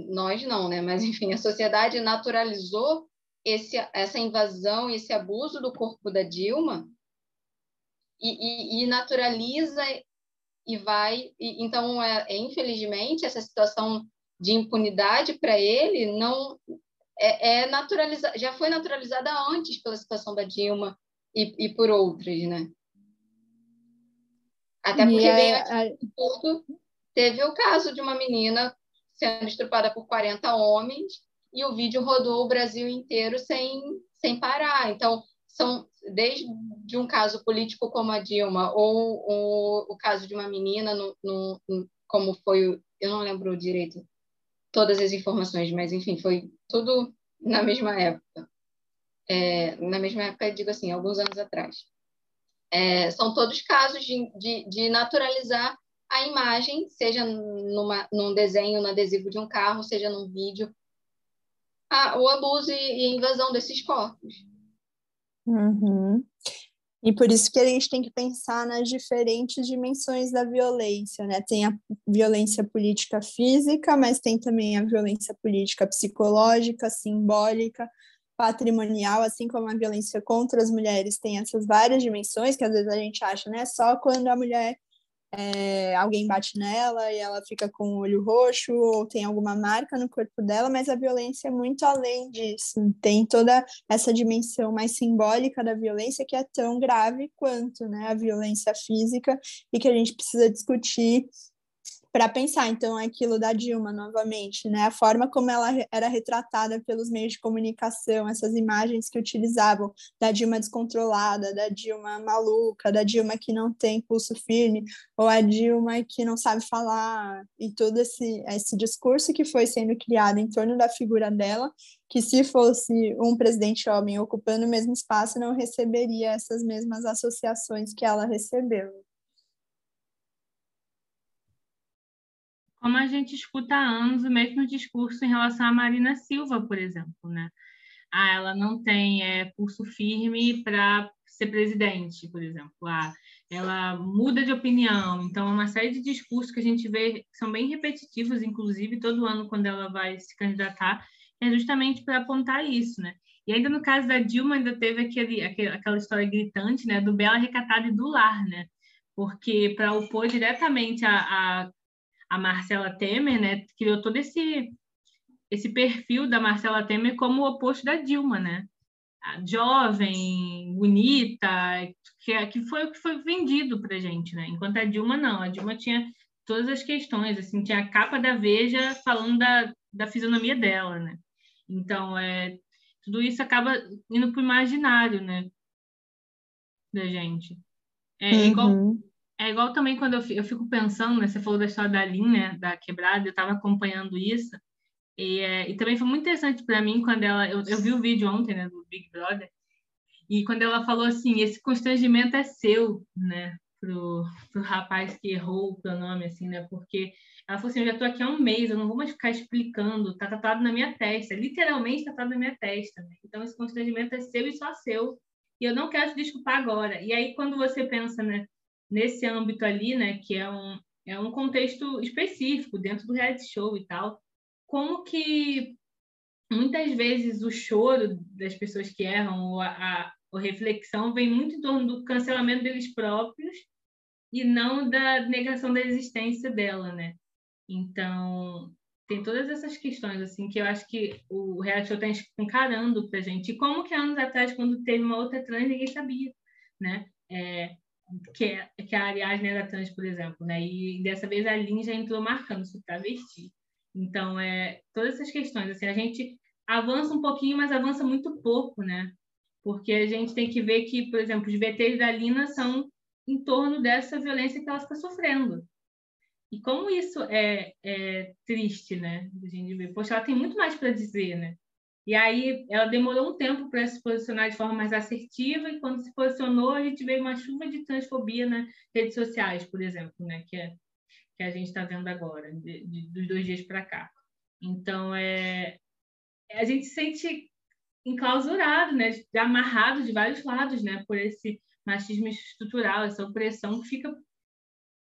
nós não, né? Mas, enfim, a sociedade naturalizou esse, essa invasão, esse abuso do corpo da Dilma e, e, e naturaliza e vai. E, então, é, é, infelizmente, essa situação de impunidade para ele não é, é naturalizada, já foi naturalizada antes pela situação da Dilma e, e por outras, né? Até porque é, bem antes de tudo, teve o caso de uma menina sendo estrupada por 40 homens e o vídeo rodou o Brasil inteiro sem, sem parar. Então, são desde de um caso político como a Dilma, ou, ou o caso de uma menina, no, no, como foi, eu não lembro direito todas as informações, mas enfim, foi tudo na mesma época. É, na mesma época, digo assim, alguns anos atrás. É, são todos casos de, de, de, naturalizar a imagem, seja numa, num desenho, no adesivo de um carro, seja num vídeo, a, o abuso e, invasão desses corpos. Uhum. E por isso que a gente tem que pensar nas diferentes dimensões da violência, né? Tem a violência política física, mas tem também a violência política psicológica, simbólica, patrimonial, assim como a violência contra as mulheres tem essas várias dimensões que às vezes a gente acha, né? Só quando a mulher é, alguém bate nela e ela fica com o olho roxo ou tem alguma marca no corpo dela, mas a violência é muito além disso. Tem toda essa dimensão mais simbólica da violência que é tão grave quanto né, a violência física e que a gente precisa discutir para pensar, então, aquilo da Dilma novamente, né? A forma como ela era retratada pelos meios de comunicação, essas imagens que utilizavam da Dilma descontrolada, da Dilma maluca, da Dilma que não tem pulso firme, ou a Dilma que não sabe falar, e todo esse, esse discurso que foi sendo criado em torno da figura dela, que se fosse um presidente homem ocupando o mesmo espaço, não receberia essas mesmas associações que ela recebeu. Como a gente escuta há anos o mesmo discurso em relação a Marina Silva, por exemplo, né? Ah, ela não tem é, pulso firme para ser presidente, por exemplo. Ah, ela muda de opinião. Então, é uma série de discursos que a gente vê que são bem repetitivos, inclusive, todo ano, quando ela vai se candidatar, é justamente para apontar isso, né? E ainda no caso da Dilma, ainda teve aquele, aquele, aquela história gritante, né, do Bela Recatada e do Lar, né? Porque para opor diretamente a, a a Marcela Temer, né, criou todo esse esse perfil da Marcela Temer como o oposto da Dilma, né? A jovem, bonita, que, que foi o que foi vendido para gente, né? Enquanto a Dilma não, a Dilma tinha todas as questões, assim, tinha a capa da Veja falando da, da fisionomia dela, né? Então, é, tudo isso acaba indo para o imaginário, né? Da gente. É uhum. igual é igual também quando eu, fico pensando, né? Você falou da história da Lin, né? Da quebrada, eu estava acompanhando isso. E, é, e, também foi muito interessante para mim quando ela. Eu, eu vi o vídeo ontem, né? Do Big Brother. E quando ela falou assim: esse constrangimento é seu, né? Pro, pro rapaz que errou o pronome, assim, né? Porque ela falou assim: eu já estou aqui há um mês, eu não vou mais ficar explicando, tá tatuado na minha testa, literalmente tatuado na minha testa. Né? Então, esse constrangimento é seu e só seu. E eu não quero te desculpar agora. E aí, quando você pensa, né? Nesse âmbito ali, né, que é um, é um contexto específico dentro do reality show e tal, como que muitas vezes o choro das pessoas que erram, ou a, a, a reflexão, vem muito em torno do cancelamento deles próprios e não da negação da existência dela, né? Então, tem todas essas questões, assim, que eu acho que o reality show está encarando pra gente. E como que anos atrás, quando teve uma outra trans, ninguém sabia, né? É, que, é, que a Ariadne era trans, por exemplo, né? E dessa vez a Lin já entrou marcando isso travesti. Então, é, todas essas questões, assim, a gente avança um pouquinho, mas avança muito pouco, né? Porque a gente tem que ver que, por exemplo, os VTs da Lina são em torno dessa violência que ela está sofrendo. E como isso é, é triste, né? A gente ver. Poxa, ela tem muito mais para dizer, né? E aí ela demorou um tempo para se posicionar de forma mais assertiva e quando se posicionou a gente veio uma chuva de transfobia nas redes sociais, por exemplo, né? Que é que a gente está vendo agora, de, de, dos dois dias para cá. Então é a gente se sente enclausurado, né? Amarrado de vários lados, né? Por esse machismo estrutural, essa opressão que fica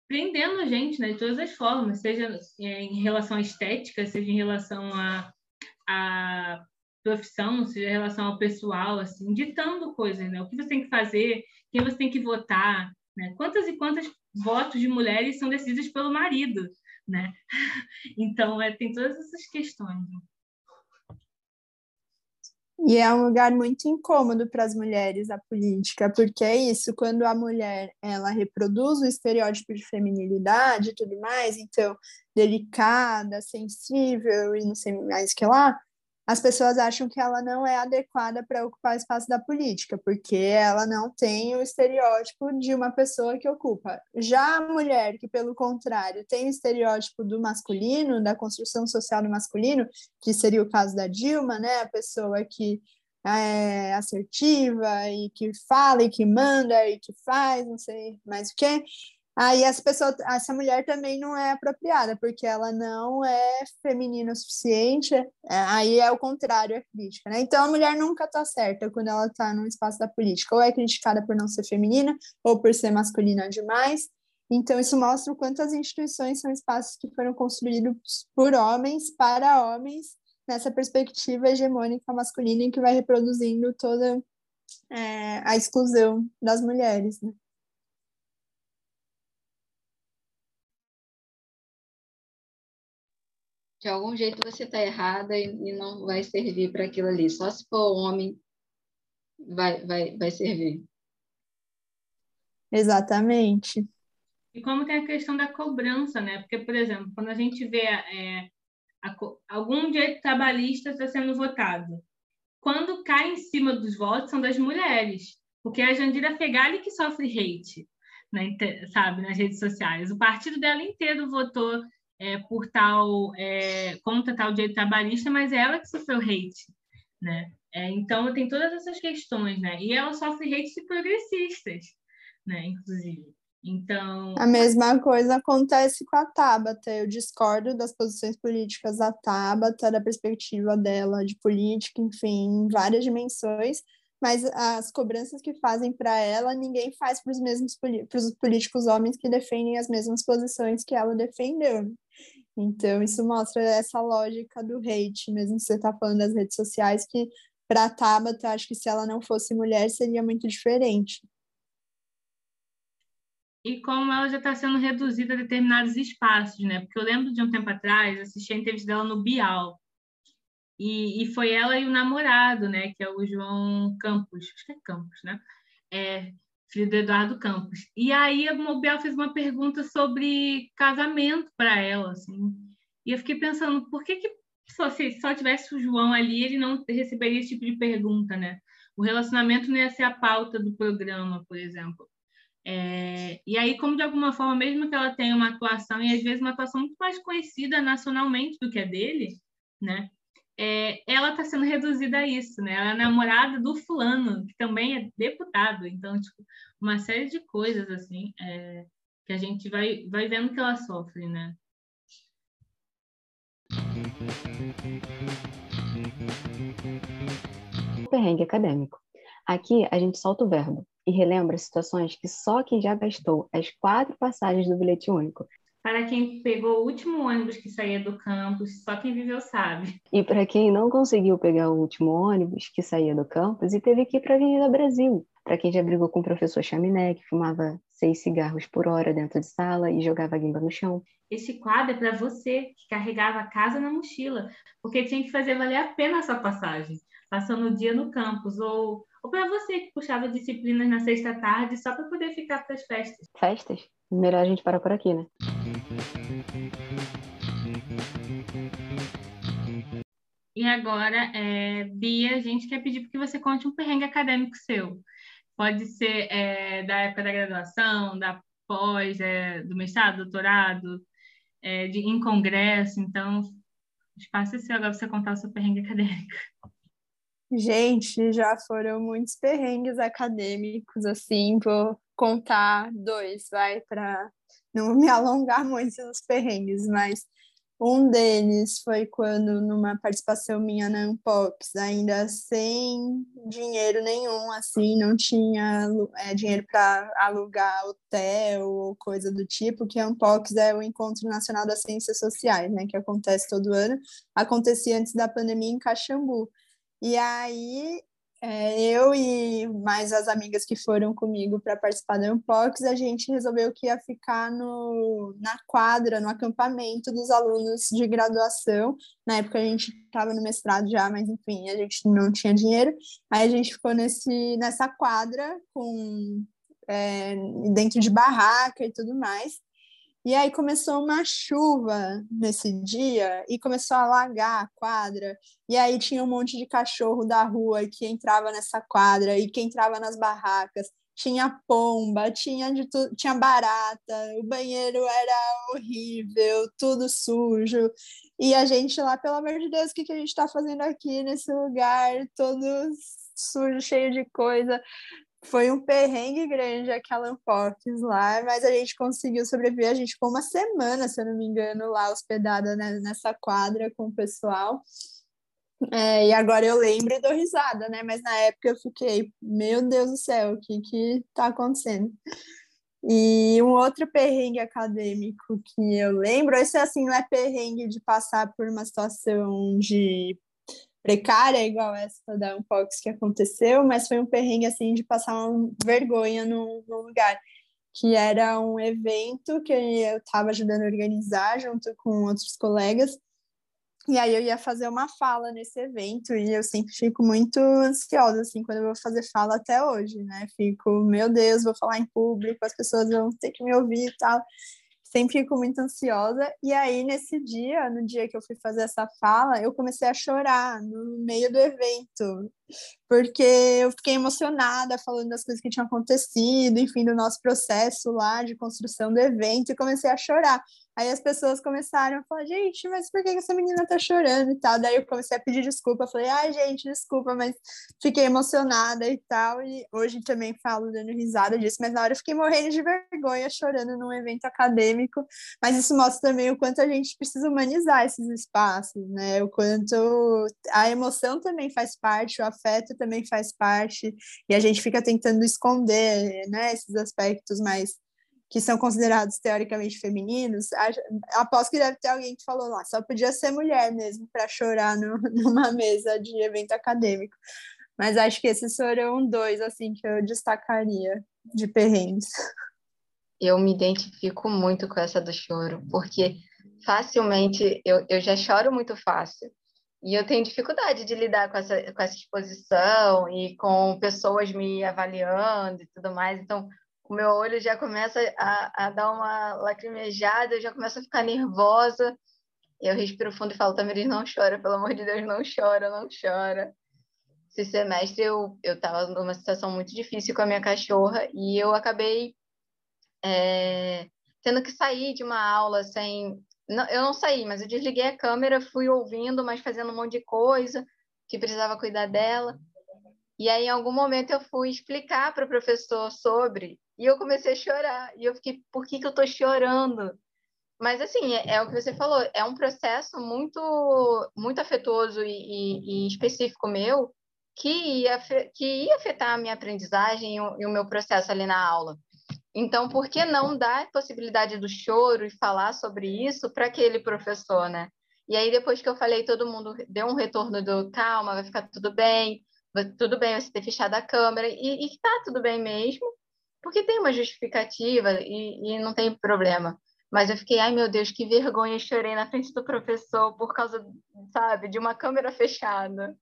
prendendo a gente né, de todas as formas, seja é, em relação à estética, seja em relação à, à profissão, seja em relação ao pessoal, assim, ditando coisas, né? O que você tem que fazer, quem você tem que votar, né? Quantas e quantas votos de mulheres são decididos pelo marido, né? [laughs] Então, é, tem todas essas questões. Né? E é um lugar muito incômodo para as mulheres a política, porque é isso, quando a mulher ela reproduz o estereótipo de feminilidade e tudo mais, então delicada, sensível e não sei mais que lá, as pessoas acham que ela não é adequada para ocupar o espaço da política, porque ela não tem o estereótipo de uma pessoa que ocupa. Já a mulher, que pelo contrário tem o estereótipo do masculino, da construção social do masculino, que seria o caso da Dilma, né? A pessoa que é assertiva e que fala e que manda e que faz, não sei mais o que. Aí essa pessoa, essa mulher também não é apropriada, porque ela não é feminina o suficiente. É, aí é o contrário, a crítica, né? Então a mulher nunca está certa quando ela está no espaço da política, ou é criticada por não ser feminina, ou por ser masculina demais. Então isso mostra o quanto as instituições são espaços que foram construídos por homens para homens nessa perspectiva hegemônica masculina em que vai reproduzindo toda é, a exclusão das mulheres, né? De algum jeito você está errada e, e, não vai servir para aquilo ali. Só se for homem vai, vai, vai servir. Exatamente. E como tem a questão da cobrança, né? Porque, por exemplo, quando a gente vê é, a, algum direito trabalhista está sendo votado, quando cai em cima dos votos são das mulheres, porque é a Jandira Fegali que sofre hate, né, sabe, nas redes sociais. O partido dela inteiro votou é, por tal é, contra tal direito trabalhista, mas é ela que sofreu hate, né? É, então tem todas essas questões, né? E ela sofre hate de progressistas, né? Inclusive. Então a mesma coisa acontece com a Tabata. Eu discordo das posições políticas da Tabata, da perspectiva dela de política, enfim, em várias dimensões mas as cobranças que fazem para ela, ninguém faz para os mesmos pros políticos homens que defendem as mesmas posições que ela defendeu. Então, isso mostra essa lógica do hate, mesmo que você está falando das redes sociais, que para a Tabata, acho que se ela não fosse mulher, seria muito diferente. E como ela já está sendo reduzida a determinados espaços, né? Porque eu lembro de um tempo atrás, assisti a entrevista dela no Bial, e, e foi ela e o namorado, né? Que é o João Campos, acho que é Campos, né? É, filho do Eduardo Campos. E aí a Mobiel fez uma pergunta sobre casamento para ela, assim. E eu fiquei pensando, por que que só, se só tivesse o João ali, ele não receberia esse tipo de pergunta, né? O relacionamento não ia ser a pauta do programa, por exemplo. É, e aí, como de alguma forma, mesmo que ela tenha uma atuação, e às vezes uma atuação muito mais conhecida nacionalmente do que a dele, né? É, ela está sendo reduzida a isso, né? Ela é namorada do fulano, que também é deputado. Então, tipo, uma série de coisas, assim, é, que a gente vai, vai vendo que ela sofre, né? Perrengue acadêmico. Aqui a gente solta o verbo e relembra situações que só quem já gastou as quatro passagens do bilhete único Para quem pegou o último ônibus que saía do campus, só quem viveu sabe. E para quem não conseguiu pegar o último ônibus que saía do campus e teve que ir para a Avenida Brasil. Para quem já brigou com o professor Chaminé, que fumava seis cigarros por hora dentro de sala e jogava guimba no chão. Esse quadro é para você que carregava a casa na mochila, porque tinha que fazer valer a pena a sua passagem, passando o dia no campus, ou, ou para você que puxava disciplinas na sexta-tarde só para poder ficar para as festas. Festas? Melhor a gente parar por aqui, né? E agora, é, Bia, a gente quer pedir que você conte um perrengue acadêmico seu. Pode ser é, da época da graduação, da pós, é, do mestrado, doutorado, é, de, em congresso. Então, o espaço é seu agora você contar o seu perrengue acadêmico. Gente, já foram muitos perrengues acadêmicos, assim, vou contar dois, vai, para não me [laughs] alongar muito nos perrengues, mas um deles foi quando, numa participação minha na Unpox, ainda sem dinheiro nenhum, assim, não tinha é, dinheiro para alugar hotel ou coisa do tipo, que a Unpox é o Encontro Nacional das Ciências Sociais, né, que acontece todo ano, acontecia antes da pandemia em Caxambu. E aí é, eu e mais as amigas que foram comigo para participar da Unpox, a gente resolveu que ia ficar no, na quadra, no acampamento dos alunos de graduação. Na época a gente estava no mestrado já, mas enfim, a gente não tinha dinheiro. Aí a gente ficou nesse, nessa quadra com é, dentro de barraca e tudo mais. E aí começou uma chuva nesse dia e começou a alagar a quadra. E aí tinha um monte de cachorro da rua que entrava nessa quadra e que entrava nas barracas. Tinha pomba, tinha de tu... tinha barata, o banheiro era horrível, tudo sujo. E a gente lá, pelo amor de Deus, o que, que a gente está fazendo aqui nesse lugar todo sujo, cheio de coisa? Foi um perrengue grande aquela Unfox lá, mas a gente conseguiu sobreviver. A gente ficou uma semana, se eu não me engano, lá hospedada nessa quadra com o pessoal. É, e agora eu lembro e dou risada, né? Mas na época eu fiquei, meu Deus do céu, o que que tá acontecendo? E um outro perrengue acadêmico que eu lembro, esse assim não é perrengue de passar por uma situação de precária, igual essa da Unfox que aconteceu, mas foi um perrengue assim de passar uma vergonha no, no lugar, que era um evento que eu estava ajudando a organizar junto com outros colegas, e aí eu ia fazer uma fala nesse evento e eu sempre fico muito ansiosa assim quando eu vou fazer fala até hoje, né? Fico, meu Deus, vou falar em público, as pessoas vão ter que me ouvir e tal sempre fico muito ansiosa. E aí, nesse dia, no dia que eu fui fazer essa fala, eu comecei a chorar no meio do evento, porque eu fiquei emocionada falando das coisas que tinham acontecido, enfim, do nosso processo lá de construção do evento, e comecei a chorar. Aí as pessoas começaram a falar, gente, mas por que essa menina tá chorando e tal? Daí eu comecei a pedir desculpa, falei, ai, gente, desculpa, mas fiquei emocionada e tal. E hoje também falo dando risada disso, mas na hora eu fiquei morrendo de vergonha, chorando num evento acadêmico. Mas isso mostra também o quanto a gente precisa humanizar esses espaços, né? O quanto a emoção também faz parte, o afeto também faz parte, e a gente fica tentando esconder, né, esses aspectos mais que são considerados teoricamente femininos, aposto que deve ter alguém que falou lá, só podia ser mulher mesmo para chorar no, [laughs] numa mesa de evento acadêmico. Mas acho que esses foram dois assim que eu destacaria de perrengues. Eu me identifico muito com essa do choro, porque facilmente eu, eu já choro muito fácil. E eu tenho dificuldade de lidar com essa, com essa exposição e com pessoas me avaliando e tudo mais. Então, o meu olho já começa a, a dar uma lacrimejada, eu já começo a ficar nervosa. Eu respiro fundo e falo, Tamiris, não chora, pelo amor de Deus, não chora, não chora. Esse semestre eu estava numa situação muito difícil com a minha cachorra e eu acabei é, tendo que sair de uma aula sem. Não, eu não saí, mas eu desliguei a câmera, fui ouvindo, mas fazendo um monte de coisa que precisava cuidar dela. E aí, em algum momento, eu fui explicar para o professor sobre e eu comecei a chorar. E eu fiquei, por que, que eu estou chorando? Mas, assim, é, é, o que você falou, é um processo muito, muito afetuoso e, e, e específico meu que ia, que ia afetar a minha aprendizagem e o, e o meu processo ali na aula. Então, por que não dar a possibilidade do choro e falar sobre isso para aquele professor, né? E aí, depois que eu falei, todo mundo deu um retorno do calma, vai ficar tudo bem, tudo bem você ter fechado a câmera, e, e tá tudo bem mesmo, porque tem uma justificativa e, e não tem problema. Mas eu fiquei, ai meu Deus, que vergonha, chorei na frente do professor por causa, sabe, de uma câmera fechada.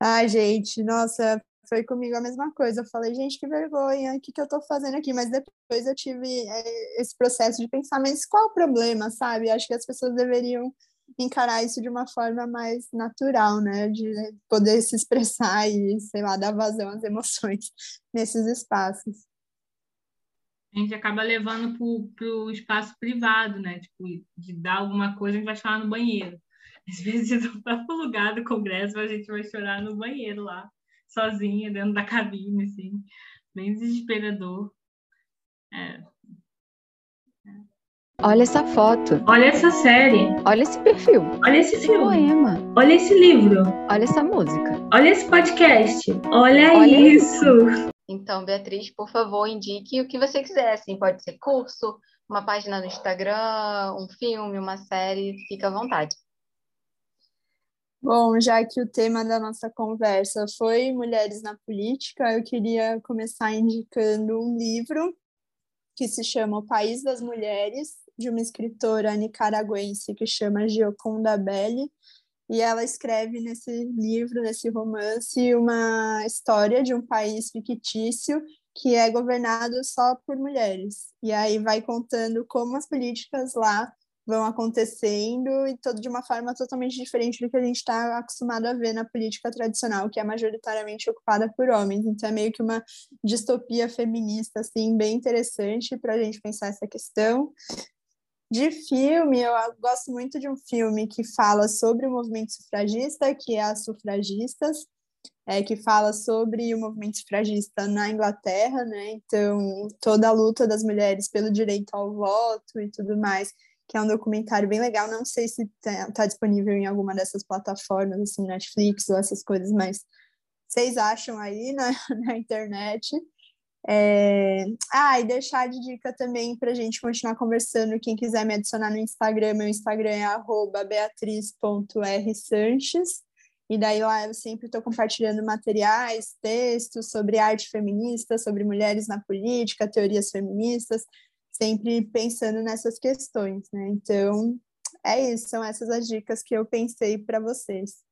Ai, gente, nossa, foi comigo a mesma coisa. Eu falei, gente, que vergonha, o que, que eu tô fazendo aqui? Mas depois eu tive é, esse processo de pensar, mas qual o problema, sabe? Acho que as pessoas deveriam encarar isso de uma forma mais natural, né? De poder se expressar e, sei lá, dar vazão às emoções [laughs] nesses espaços. A gente acaba levando para o espaço privado, né? Tipo, de dar alguma coisa, a gente vai chorar no banheiro. Às [laughs] vezes, no próprio lugar do congresso, a gente vai chorar no banheiro lá, sozinha, dentro da cabine, assim. Bem desesperador. É, Olha essa foto. Olha essa série. Olha esse perfil. Olha esse, esse filme. poema. Olha esse livro. Olha essa música. Olha esse podcast. Olha, Olha isso. isso. Então, Beatriz, por favor, indique o que você quiser. Assim, pode ser curso, uma página no Instagram, um filme, uma série. Fica à vontade. Bom, já que o tema da nossa conversa foi mulheres na política, eu queria começar indicando um livro que se chama O País das Mulheres, de uma escritora nicaragüense que chama Gioconda Belli, e ela escreve nesse livro, nesse romance, uma história de um país fictício que é governado só por mulheres. E aí vai contando como as políticas lá vão acontecendo e todo de uma forma totalmente diferente do que a gente está acostumado a ver na política tradicional, que é majoritariamente ocupada por homens. Então é meio que uma distopia feminista, assim, bem interessante para a gente pensar essa questão. De filme, eu gosto muito de um filme que fala sobre o movimento sufragista, que é As Sufragistas, é, que fala sobre o movimento sufragista na Inglaterra, né? Então, toda a luta das mulheres pelo direito ao voto e tudo mais que é um documentário bem legal. Não sei se está tá disponível em alguma dessas plataformas, assim, Netflix ou essas coisas, mas vocês acham aí na, [laughs] na internet. É... Ah, e deixar de dica também para a gente continuar conversando. Quem quiser me adicionar no Instagram, meu Instagram é beatriz.rsanches. E daí lá eu sempre estou compartilhando materiais, textos sobre arte feminista, sobre mulheres na política, teorias feministas sempre pensando nessas questões, né? Então, é isso, são essas as dicas que eu pensei para vocês.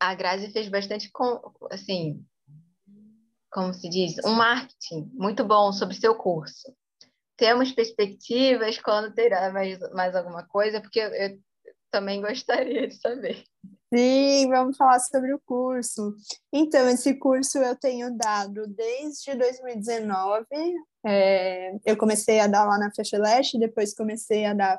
A Grazi fez bastante, assim, como se diz, um marketing muito bom sobre seu curso. Temos perspectivas quando terá mais, mais alguma coisa, porque eu, eu também gostaria de saber. Sim, vamos falar sobre o curso. Então, esse curso eu tenho dado desde 2019. É, eu comecei a dar lá na Fecheleste, depois comecei a dar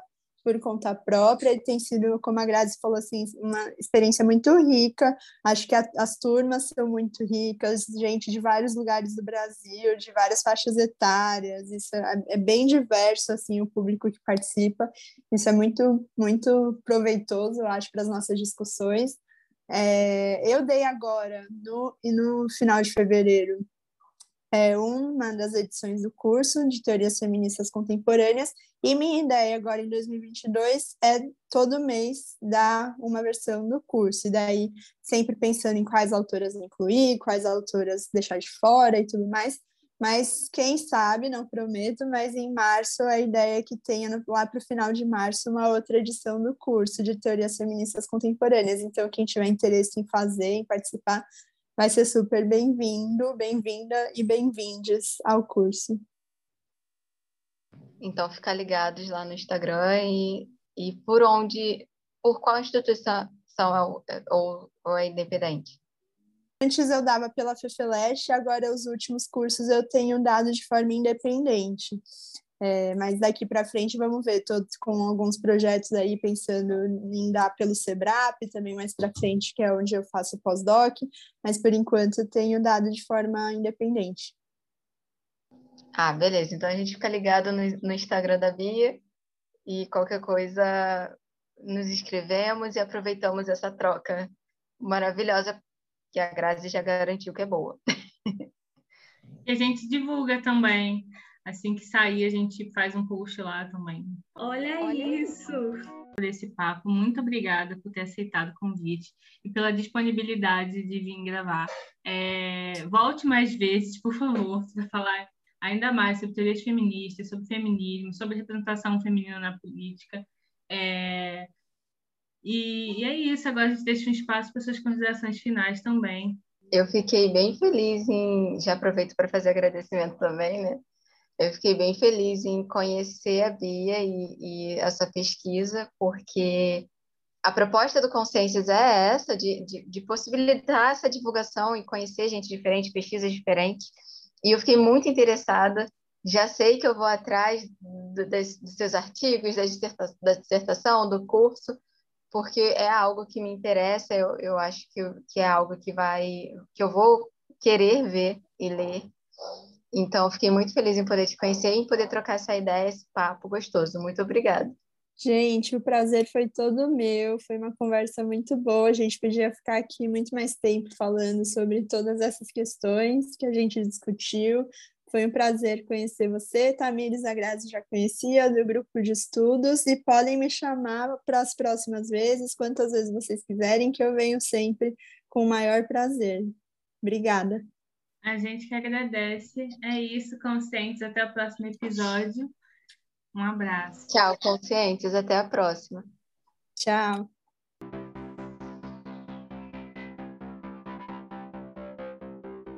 por conta própria e tem sido, como a Grazi falou assim, uma experiência muito rica. Acho que a, as turmas são muito ricas, gente de vários lugares do Brasil, de várias faixas etárias. Isso é, é bem diverso assim o público que participa. Isso é muito muito proveitoso, eu acho, para as nossas discussões. É, eu dei agora no e no final de fevereiro é uma das edições do curso de Teorias Feministas Contemporâneas, e minha ideia agora em 2022 é todo mês dar uma versão do curso, e daí sempre pensando em quais autoras incluir, quais autoras deixar de fora e tudo mais. Mas quem sabe, não prometo, mas em março a ideia é que tenha lá para o final de março uma outra edição do curso de Teorias Feministas Contemporâneas. Então, quem tiver interesse em fazer, em participar, vai ser super bem-vindo, bem-vinda e bem-vindes ao curso. Então, ficar ligados lá no Instagram e, e por onde, por qual instituição é, ou, ou é independente? Antes eu dava pela FEFELESH, agora os últimos cursos eu tenho dado de forma independente. É, mas daqui para frente vamos ver, estou com alguns projetos aí pensando em dar pelo Sebrap, também mais para frente, que é onde eu faço pós-doc, mas por enquanto tenho dado de forma independente. Ah, beleza. Então a gente fica ligado no, no Instagram da Bia e qualquer coisa nos inscrevemos e aproveitamos essa troca maravilhosa que a Grazi já garantiu que é boa. [laughs] E a gente divulga também. Assim que sair, a gente faz um post lá também. Olha, Olha isso! Por esse papo, muito obrigada por ter aceitado o convite e pela disponibilidade de vir gravar. É, volte mais vezes, por favor, para falar ainda mais sobre teorias feministas, sobre feminismo, sobre representação feminina na política. É, e, e, é isso, agora a gente deixa um espaço para suas considerações finais também. Eu fiquei bem feliz em. Já aproveito para fazer agradecimento também, né? Eu fiquei bem feliz em conhecer a Bia e, e essa pesquisa, porque a proposta do Consciências é essa, de, de, de, possibilitar essa divulgação e conhecer gente diferente, pesquisas diferentes. E eu fiquei muito interessada. Já sei que eu vou atrás do, dos seus artigos, da, disserta, da dissertação, do curso, porque é algo que me interessa. Eu, eu acho que, que é algo que vai, que eu vou querer ver e ler então, fiquei muito feliz em poder te conhecer e em poder trocar essa ideia, esse papo gostoso. Muito obrigada. Gente, o prazer foi todo meu, foi uma conversa muito boa. A gente podia ficar aqui muito mais tempo falando sobre todas essas questões que a gente discutiu. Foi um prazer conhecer você, Tamires Agrazzi já conhecia do grupo de estudos e podem me chamar para as próximas vezes, quantas vezes vocês quiserem, que eu venho sempre com o maior prazer. Obrigada. A gente que agradece. É isso, conscientes. Até o próximo episódio. Um abraço. Tchau, conscientes. Até a próxima. Tchau.